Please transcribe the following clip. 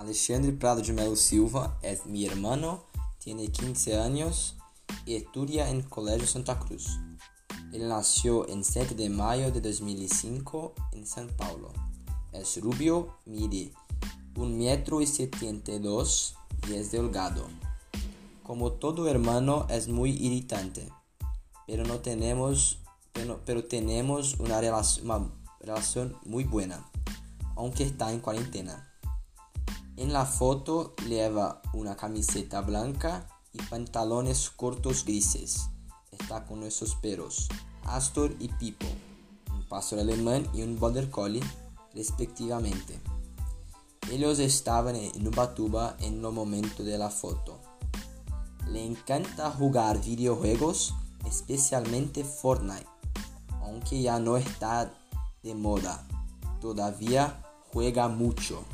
Alexandre Prado de Melo Silva es mi hermano, tiene 15 años y estudia en Colegio Santa Cruz. Él nació en 7 de mayo de 2005 en San Paulo. Es rubio, mide 1 metro y 72 y es delgado. Como todo hermano es muy irritante, pero no tenemos, pero, pero tenemos una relación, una relación muy buena, aunque está en cuarentena. En la foto lleva una camiseta blanca y pantalones cortos grises. Está con nuestros perros, Astor y Pipo, un pastor alemán y un border collie, respectivamente. Ellos estaban en Ubatuba en el momento de la foto. Le encanta jugar videojuegos, especialmente Fortnite, aunque ya no está de moda. Todavía juega mucho.